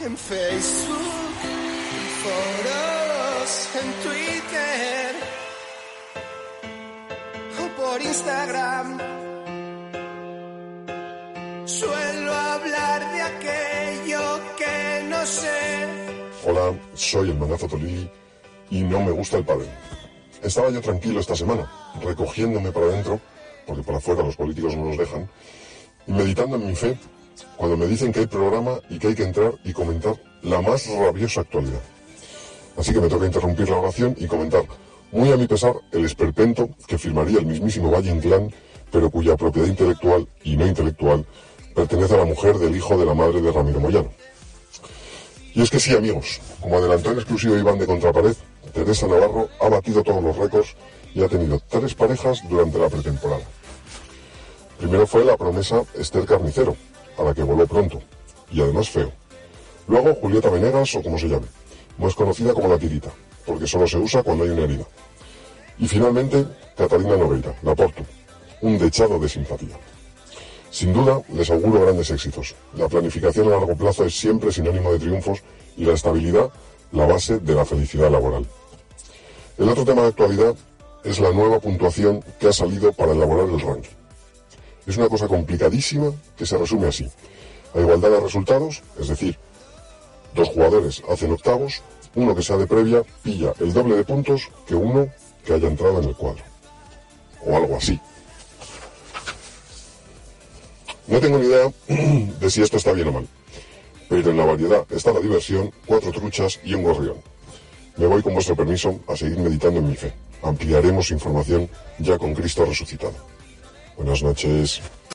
en Facebook, en foros, en Twitter o por Instagram. Suelo hablar de aquello que no sé. Hola, soy el Manazo Tolili y no me gusta el padre. Estaba yo tranquilo esta semana, recogiéndome para adentro, porque por afuera los políticos no nos dejan, y meditando en mi fe, cuando me dicen que hay programa y que hay que entrar y comentar la más rabiosa actualidad. Así que me toca interrumpir la oración y comentar, muy a mi pesar, el esperpento que firmaría el mismísimo Valle Inclán, pero cuya propiedad intelectual y no intelectual pertenece a la mujer del hijo de la madre de Ramiro Moyano. Y es que sí, amigos, como adelantó en exclusivo Iván de Contrapared, Teresa Navarro ha batido todos los récords y ha tenido tres parejas durante la pretemporada. Primero fue la promesa Esther Carnicero, a la que voló pronto, y además feo. Luego Julieta Venegas, o como se llame, más conocida como la tirita, porque solo se usa cuando hay una herida. Y finalmente, Catalina Nogueira, la Porto, un dechado de simpatía. Sin duda, les auguro grandes éxitos. La planificación a largo plazo es siempre sinónimo de triunfos y la estabilidad la base de la felicidad laboral. El otro tema de actualidad es la nueva puntuación que ha salido para elaborar el ranking. Es una cosa complicadísima que se resume así. A igualdad de resultados, es decir, dos jugadores hacen octavos, uno que sea de previa pilla el doble de puntos que uno que haya entrado en el cuadro. O algo así. No tengo ni idea de si esto está bien o mal, pero en la variedad está la diversión, cuatro truchas y un gorrión. Me voy con vuestro permiso a seguir meditando en mi fe. Ampliaremos información ya con Cristo resucitado. unas noches